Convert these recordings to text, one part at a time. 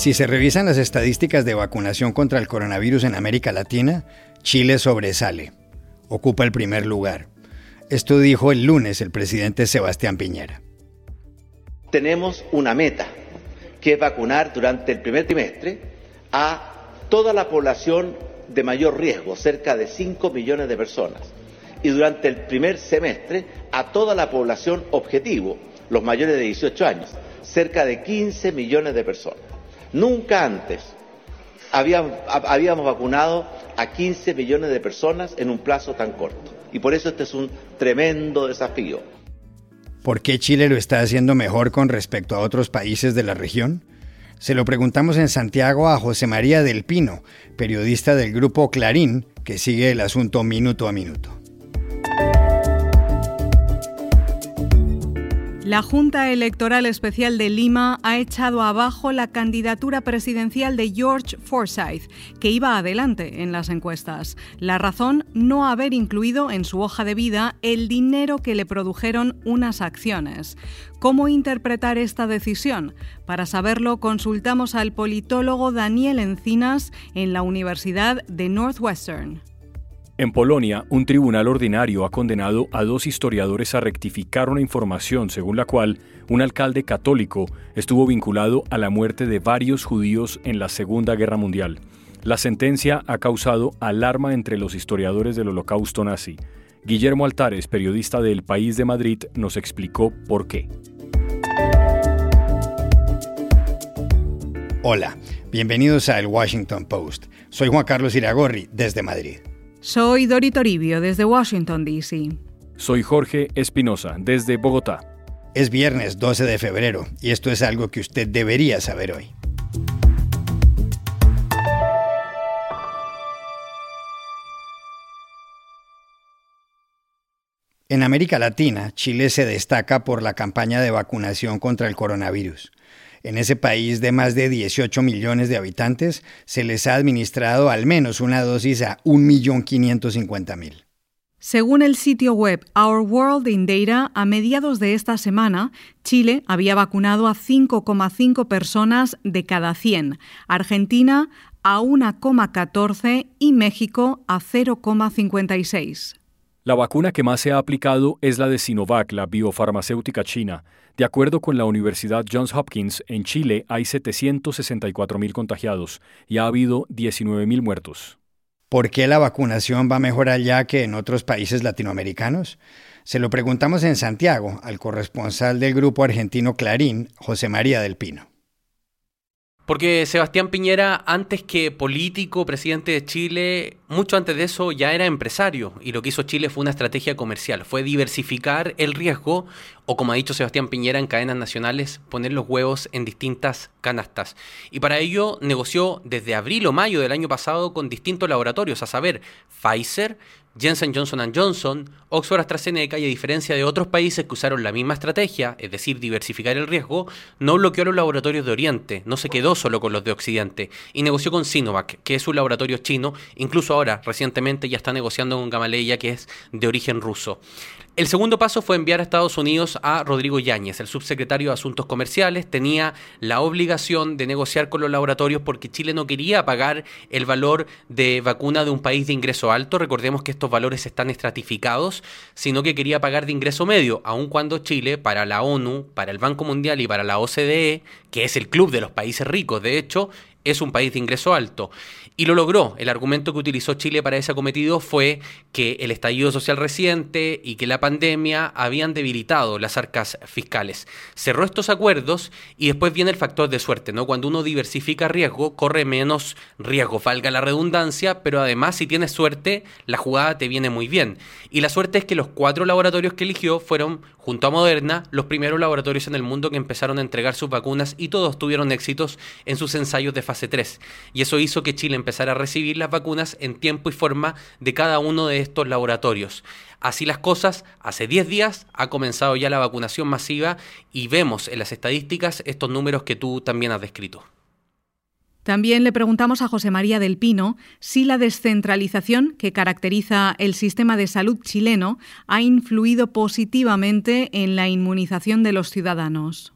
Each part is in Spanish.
Si se revisan las estadísticas de vacunación contra el coronavirus en América Latina, Chile sobresale, ocupa el primer lugar. Esto dijo el lunes el presidente Sebastián Piñera. Tenemos una meta, que es vacunar durante el primer trimestre a toda la población de mayor riesgo, cerca de 5 millones de personas, y durante el primer semestre a toda la población objetivo, los mayores de 18 años, cerca de 15 millones de personas. Nunca antes habíamos, vacunado a 15 millones de personas en un plazo tan corto. Y por eso este es un tremendo desafío. ¿Por qué Chile lo está haciendo mejor con respecto a otros países de la región? Se lo preguntamos en Santiago a José María del Pino, periodista del grupo Clarín, que sigue el asunto minuto a minuto. La Junta Electoral Especial de Lima ha echado abajo la candidatura presidencial de George Forsyth, que iba adelante en las encuestas. La razón, no haber incluido en su hoja de vida el dinero que le produjeron unas acciones. ¿Cómo interpretar esta decisión? Para saberlo, consultamos al politólogo Daniel Encinas en la Universidad de Northwestern. En Polonia, un tribunal ordinario ha condenado a dos historiadores a rectificar una información según la cual un alcalde católico estuvo vinculado a la muerte de varios judíos en la Segunda Guerra Mundial. La sentencia ha causado alarma entre los historiadores del holocausto nazi. Guillermo Altares, periodista del País de Madrid, nos explicó por qué. Hola, bienvenidos a El Washington Post. Soy Juan Carlos Iragorri, desde Madrid. Soy Dori Toribio desde Washington, D.C. Soy Jorge Espinosa desde Bogotá. Es viernes 12 de febrero y esto es algo que usted debería saber hoy. En América Latina, Chile se destaca por la campaña de vacunación contra el coronavirus. En ese país de más de 18 millones de habitantes se les ha administrado al menos una dosis a 1.550.000. Según el sitio web Our World in Data, a mediados de esta semana, Chile había vacunado a 5,5 personas de cada 100, Argentina a 1,14 y México a 0,56. La vacuna que más se ha aplicado es la de Sinovac, la biofarmacéutica china. De acuerdo con la Universidad Johns Hopkins, en Chile hay 764.000 contagiados y ha habido 19.000 muertos. ¿Por qué la vacunación va mejor allá que en otros países latinoamericanos? Se lo preguntamos en Santiago al corresponsal del grupo argentino Clarín, José María del Pino. Porque Sebastián Piñera, antes que político, presidente de Chile, mucho antes de eso ya era empresario. Y lo que hizo Chile fue una estrategia comercial, fue diversificar el riesgo, o como ha dicho Sebastián Piñera en cadenas nacionales, poner los huevos en distintas canastas. Y para ello negoció desde abril o mayo del año pasado con distintos laboratorios, a saber, Pfizer, Jensen Johnson Johnson, Oxford AstraZeneca y a diferencia de otros países que usaron la misma estrategia, es decir, diversificar el riesgo, no bloqueó los laboratorios de Oriente, no se quedó solo con los de Occidente y negoció con Sinovac, que es un laboratorio chino, incluso ahora, recientemente ya está negociando con Gamaleya, que es de origen ruso. El segundo paso fue enviar a Estados Unidos a Rodrigo Yáñez, el subsecretario de Asuntos Comerciales. Tenía la obligación de negociar con los laboratorios porque Chile no quería pagar el valor de vacuna de un país de ingreso alto. Recordemos que estos valores están estratificados, sino que quería pagar de ingreso medio, aun cuando Chile, para la ONU, para el Banco Mundial y para la OCDE, que es el club de los países ricos, de hecho, es un país de ingreso alto. Y lo logró. El argumento que utilizó Chile para ese acometido fue que el estallido social reciente y que la pandemia habían debilitado las arcas fiscales. Cerró estos acuerdos y después viene el factor de suerte, ¿no? Cuando uno diversifica riesgo, corre menos riesgo, valga la redundancia, pero además si tienes suerte, la jugada te viene muy bien. Y la suerte es que los cuatro laboratorios que eligió fueron, junto a Moderna, los primeros laboratorios en el mundo que empezaron a entregar sus vacunas y todos tuvieron éxitos en sus ensayos de fase 3. Y eso hizo que Chile empezara a recibir las vacunas en tiempo y forma de cada uno de estos laboratorios. Así las cosas, hace 10 días ha comenzado ya la vacunación masiva y vemos en las estadísticas estos números que tú también has descrito. También le preguntamos a José María del Pino si la descentralización que caracteriza el sistema de salud chileno ha influido positivamente en la inmunización de los ciudadanos.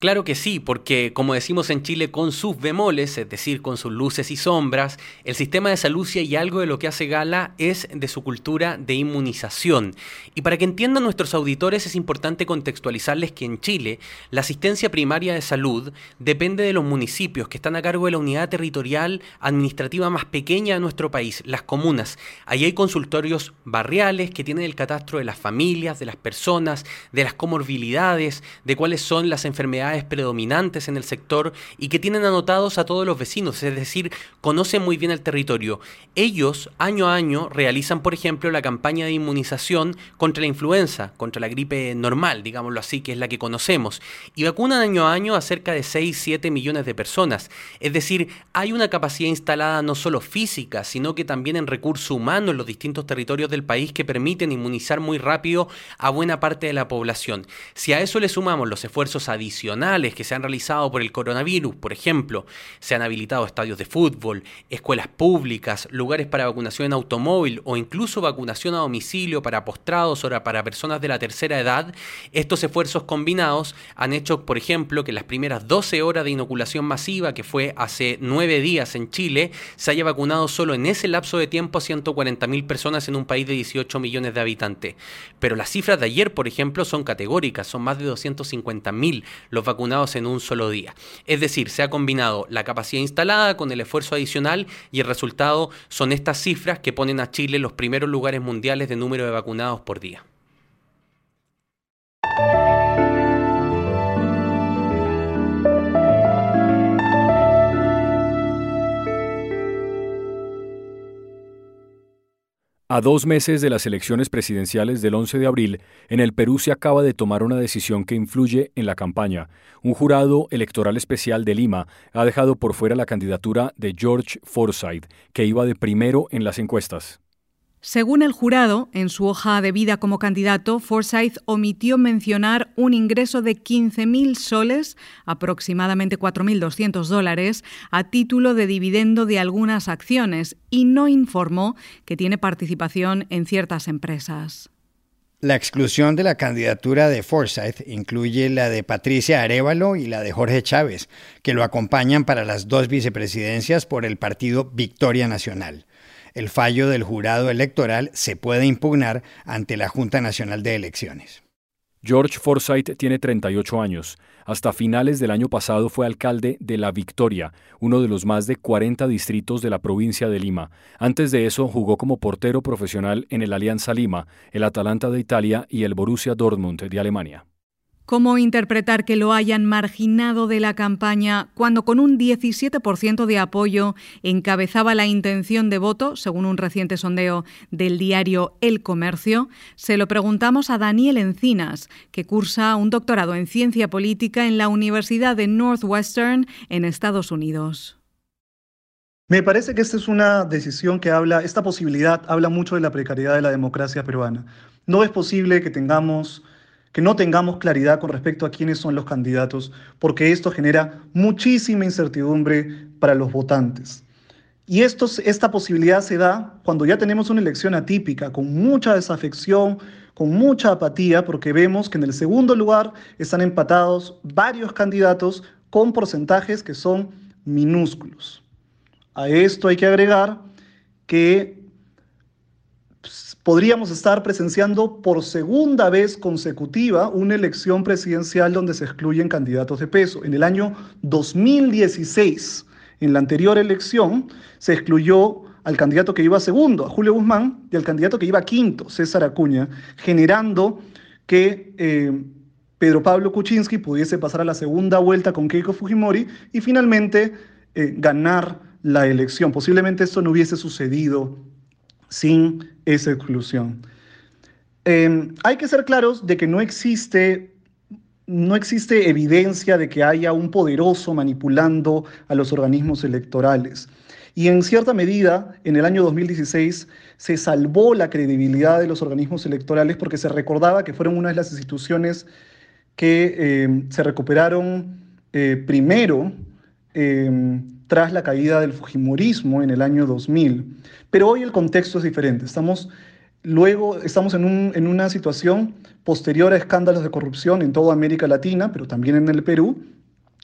Claro que sí, porque como decimos en Chile, con sus bemoles, es decir, con sus luces y sombras, el sistema de salud y algo de lo que hace gala es de su cultura de inmunización. Y para que entiendan nuestros auditores es importante contextualizarles que en Chile la asistencia primaria de salud depende de los municipios que están a cargo de la unidad territorial administrativa más pequeña de nuestro país, las comunas. Allí hay consultorios barriales que tienen el catastro de las familias, de las personas, de las comorbilidades, de cuáles son las enfermedades predominantes en el sector y que tienen anotados a todos los vecinos, es decir, conocen muy bien el territorio. Ellos, año a año, realizan, por ejemplo, la campaña de inmunización contra la influenza, contra la gripe normal, digámoslo así, que es la que conocemos, y vacunan año a año a cerca de 6-7 millones de personas. Es decir, hay una capacidad instalada no solo física, sino que también en recurso humano en los distintos territorios del país que permiten inmunizar muy rápido a buena parte de la población. Si a eso le sumamos los esfuerzos adicionales, que se han realizado por el coronavirus, por ejemplo, se han habilitado estadios de fútbol, escuelas públicas, lugares para vacunación en automóvil o incluso vacunación a domicilio para postrados o para personas de la tercera edad, estos esfuerzos combinados han hecho, por ejemplo, que las primeras 12 horas de inoculación masiva, que fue hace 9 días en Chile, se haya vacunado solo en ese lapso de tiempo a 140.000 personas en un país de 18 millones de habitantes. Pero las cifras de ayer, por ejemplo, son categóricas, son más de 250.000 los vacunados en un solo día. Es decir, se ha combinado la capacidad instalada con el esfuerzo adicional y el resultado son estas cifras que ponen a Chile en los primeros lugares mundiales de número de vacunados por día. A dos meses de las elecciones presidenciales del 11 de abril, en el Perú se acaba de tomar una decisión que influye en la campaña. Un jurado electoral especial de Lima ha dejado por fuera la candidatura de George Forsyth, que iba de primero en las encuestas. Según el jurado, en su hoja de vida como candidato, Forsyth omitió mencionar un ingreso de 15.000 soles, aproximadamente 4.200 dólares, a título de dividendo de algunas acciones y no informó que tiene participación en ciertas empresas. La exclusión de la candidatura de Forsyth incluye la de Patricia Arevalo y la de Jorge Chávez, que lo acompañan para las dos vicepresidencias por el partido Victoria Nacional el fallo del jurado electoral se puede impugnar ante la Junta Nacional de Elecciones. George Forsyth tiene 38 años. Hasta finales del año pasado fue alcalde de La Victoria, uno de los más de 40 distritos de la provincia de Lima. Antes de eso jugó como portero profesional en el Alianza Lima, el Atalanta de Italia y el Borussia Dortmund de Alemania. ¿Cómo interpretar que lo hayan marginado de la campaña cuando con un 17% de apoyo encabezaba la intención de voto, según un reciente sondeo del diario El Comercio? Se lo preguntamos a Daniel Encinas, que cursa un doctorado en ciencia política en la Universidad de Northwestern en Estados Unidos. Me parece que esta es una decisión que habla, esta posibilidad habla mucho de la precariedad de la democracia peruana. No es posible que tengamos que no tengamos claridad con respecto a quiénes son los candidatos, porque esto genera muchísima incertidumbre para los votantes. Y esto, esta posibilidad se da cuando ya tenemos una elección atípica, con mucha desafección, con mucha apatía, porque vemos que en el segundo lugar están empatados varios candidatos con porcentajes que son minúsculos. A esto hay que agregar que podríamos estar presenciando por segunda vez consecutiva una elección presidencial donde se excluyen candidatos de peso. En el año 2016, en la anterior elección, se excluyó al candidato que iba segundo, a Julio Guzmán, y al candidato que iba quinto, César Acuña, generando que eh, Pedro Pablo Kuczynski pudiese pasar a la segunda vuelta con Keiko Fujimori y finalmente eh, ganar la elección. Posiblemente esto no hubiese sucedido sin esa exclusión. Em, hay que ser claros de que no existe, no existe evidencia de que haya un poderoso manipulando a los organismos electorales. Y en cierta medida, en el año 2016 se salvó la credibilidad de los organismos electorales porque se recordaba que fueron una de las instituciones que em, se recuperaron eh, primero em, tras la caída del Fujimorismo en el año 2000. Pero hoy el contexto es diferente. Estamos Luego estamos en, en, una situación posterior a escándalos de corrupción en toda América Latina, pero también en el Perú,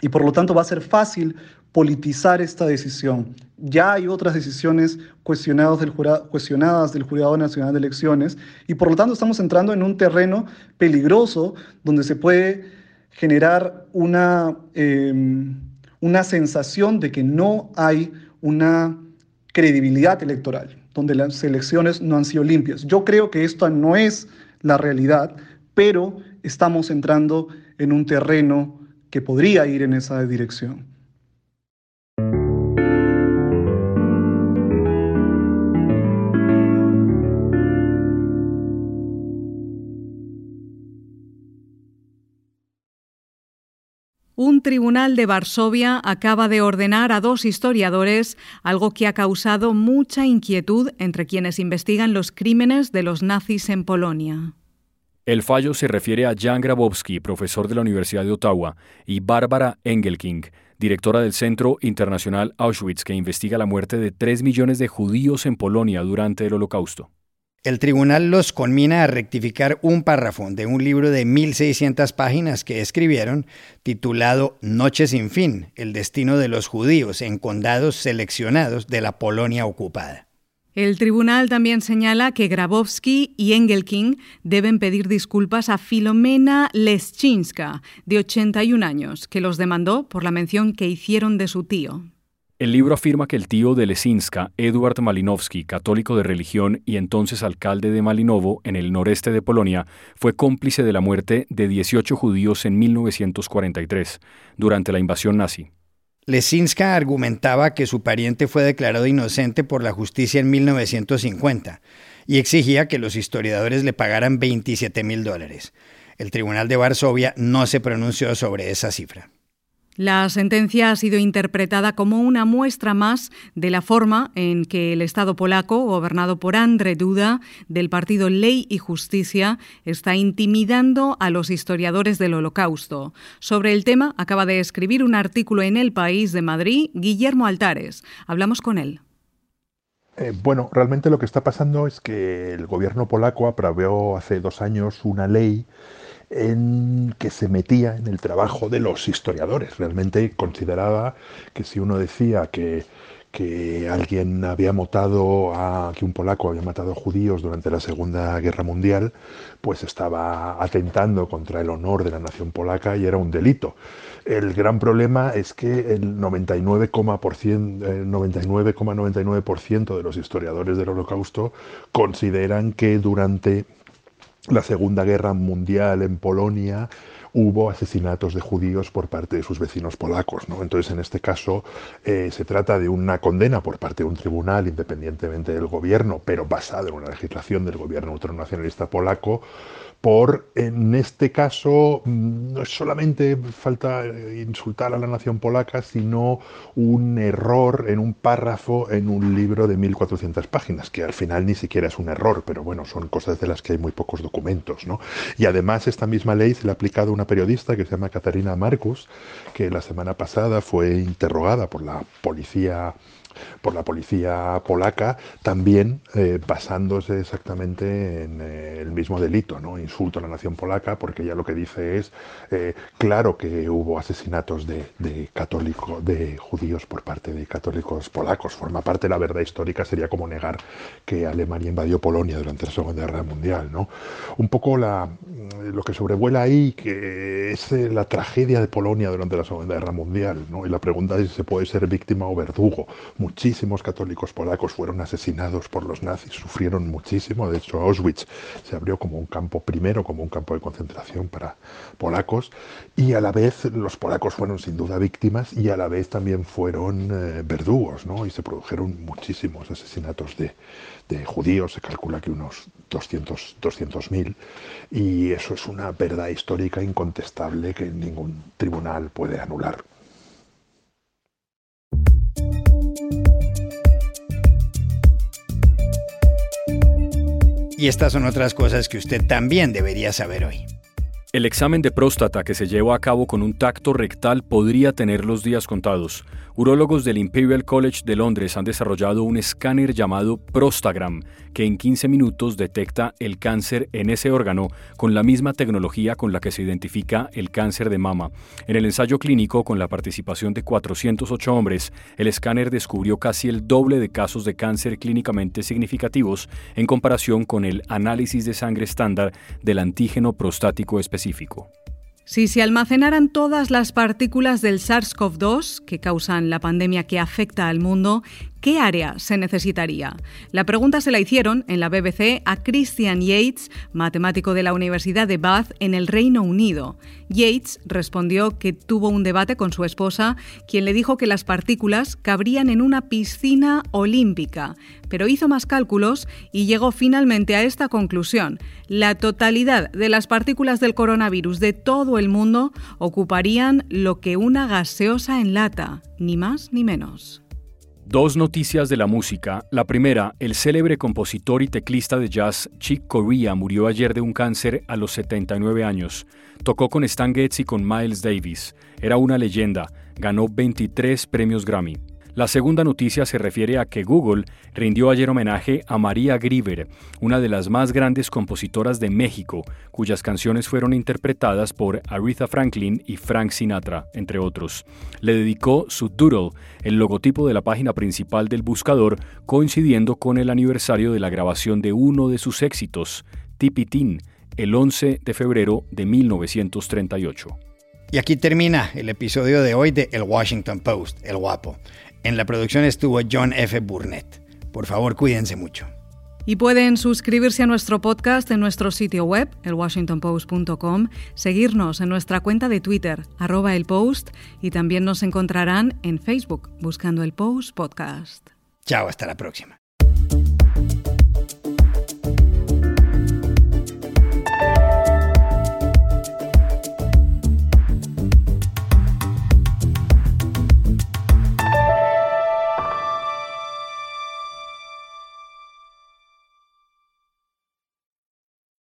y por lo tanto va a ser fácil politizar esta decisión. Ya hay otras decisiones cuestionadas del, jurado, cuestionadas del Jurado Nacional de Elecciones y por lo tanto estamos entrando en un terreno peligroso donde se puede generar una, em, una sensación de que no hay una credibilidad electoral, donde las elecciones no han sido limpias. Yo creo que esto no es la realidad, pero estamos entrando en un terreno que podría ir en esa dirección. Un tribunal de Varsovia acaba de ordenar a dos historiadores, algo que ha causado mucha inquietud entre quienes investigan los crímenes de los nazis en Polonia. El fallo se refiere a Jan Grabowski, profesor de la Universidad de Ottawa, y Bárbara Engelking, directora del Centro Internacional Auschwitz, que investiga la muerte de tres millones de judíos en Polonia durante el Holocausto. El tribunal los conmina a rectificar un párrafo de un libro de 1.600 páginas que escribieron, titulado Noche sin fin, el destino de los judíos en condados seleccionados de la Polonia ocupada. El tribunal también señala que Grabowski y Engelking deben pedir disculpas a Filomena Leschinska, de 81 años, que los demandó por la mención que hicieron de su tío. El libro afirma que el tío de Lesinska, Eduard Malinowski, católico de religión y entonces alcalde de Malinovo, en el noreste de Polonia, fue cómplice de la muerte de 18 judíos en 1943, durante la invasión nazi. Lesinska argumentaba que su pariente fue declarado inocente por la justicia en 1950 y exigía que los historiadores le pagaran 27 mil dólares. El Tribunal de Varsovia no se pronunció sobre esa cifra. La sentencia ha sido interpretada como una muestra más de la forma en que el Estado polaco, gobernado por Andrzej Duda, del partido Ley y Justicia, está intimidando a los historiadores del Holocausto. Sobre el tema acaba de escribir un artículo en El País de Madrid Guillermo Altares. Hablamos con él. Eh, bueno, realmente lo que está pasando es que el gobierno polaco aprobó hace dos años una ley en que se metía en el trabajo de los historiadores. Realmente consideraba que si uno decía que, que alguien había matado a que un polaco había matado a judíos durante la Segunda Guerra Mundial, pues estaba atentando contra el honor de la nación polaca y era un delito. El gran problema es que el 99,99% de los historiadores del Holocausto consideran que durante la Segunda Guerra Mundial en Polonia hubo asesinatos de judíos por parte de sus vecinos polacos. ¿no? Entonces, en este caso, eh, se trata de una condena por parte de un tribunal, independientemente del gobierno, pero basada en una legislación del gobierno ultranacionalista polaco, por, en este caso, mm, no es solamente falta eh, insultar a la nación polaca, sino un error en un párrafo en un libro de 1400 páginas, que al final ni siquiera es un error, pero bueno, son cosas de las que hay muy pocos documentos. ¿no? Y además esta misma ley se le ha aplicado una periodista que se llama Katarina Marcus, que la semana pasada fue interrogada por la policía por la policía polaca, también eh, basándose exactamente en eh, el mismo delito, ¿no? insulto a la nación polaca, porque ella lo que dice es, eh, claro que hubo asesinatos de, de de judíos por parte de católicos polacos, forma parte de la verdad histórica, sería como negar que Alemania invadió Polonia durante la Segunda Guerra Mundial. ¿no? Un poco la, lo que sobrevuela ahí, que es la tragedia de Polonia durante la Segunda Guerra Mundial, ¿no? y la pregunta es si se puede ser víctima o verdugo muchísimos católicos polacos fueron asesinados por los nazis, sufrieron muchísimo. De hecho, Auschwitz se abrió como un campo primero, como un campo de concentración para polacos, y a la vez los polacos fueron sin duda víctimas y a la vez también fueron eh, verdugos, ¿no? Y se produjeron muchísimos asesinatos de, de judíos, se calcula que unos 200.000, 200 y eso es una verdad histórica incontestable que ningún tribunal puede anular. Y estas son otras cosas que usted también debería saber hoy. El examen de próstata que se lleva a cabo con un tacto rectal podría tener los días contados. Urólogos del Imperial College de Londres han desarrollado un escáner llamado Prostagram, que en 15 minutos detecta el cáncer en ese órgano con la misma tecnología con la que se identifica el cáncer de mama. En el ensayo clínico, con la participación de 408 hombres, el escáner descubrió casi el doble de casos de cáncer clínicamente significativos en comparación con el análisis de sangre estándar del antígeno prostático Si se almacenaran todas las partículas del SARS-CoV-2 que causan la pandemia que afecta al mundo, ¿Qué área se necesitaría? La pregunta se la hicieron en la BBC a Christian Yates, matemático de la Universidad de Bath en el Reino Unido. Yates respondió que tuvo un debate con su esposa, quien le dijo que las partículas cabrían en una piscina olímpica, pero hizo más cálculos y llegó finalmente a esta conclusión. La totalidad de las partículas del coronavirus de todo el mundo ocuparían lo que una gaseosa en lata, ni más ni menos. Dos noticias de la música. La primera, el célebre compositor y teclista de jazz Chick Corea murió ayer de un cáncer a los 79 años. Tocó con Stan Getz y con Miles Davis. Era una leyenda. Ganó 23 premios Grammy. La segunda noticia se refiere a que Google rindió ayer homenaje a María Grieber, una de las más grandes compositoras de México, cuyas canciones fueron interpretadas por Aretha Franklin y Frank Sinatra, entre otros. Le dedicó su doodle, el logotipo de la página principal del buscador, coincidiendo con el aniversario de la grabación de uno de sus éxitos, Tipitín, el 11 de febrero de 1938. Y aquí termina el episodio de hoy de El Washington Post, El Guapo. En la producción estuvo John F. Burnett. Por favor, cuídense mucho. Y pueden suscribirse a nuestro podcast en nuestro sitio web, elwashingtonpost.com, seguirnos en nuestra cuenta de Twitter, arroba el post, y también nos encontrarán en Facebook buscando el Post Podcast. Chao, hasta la próxima.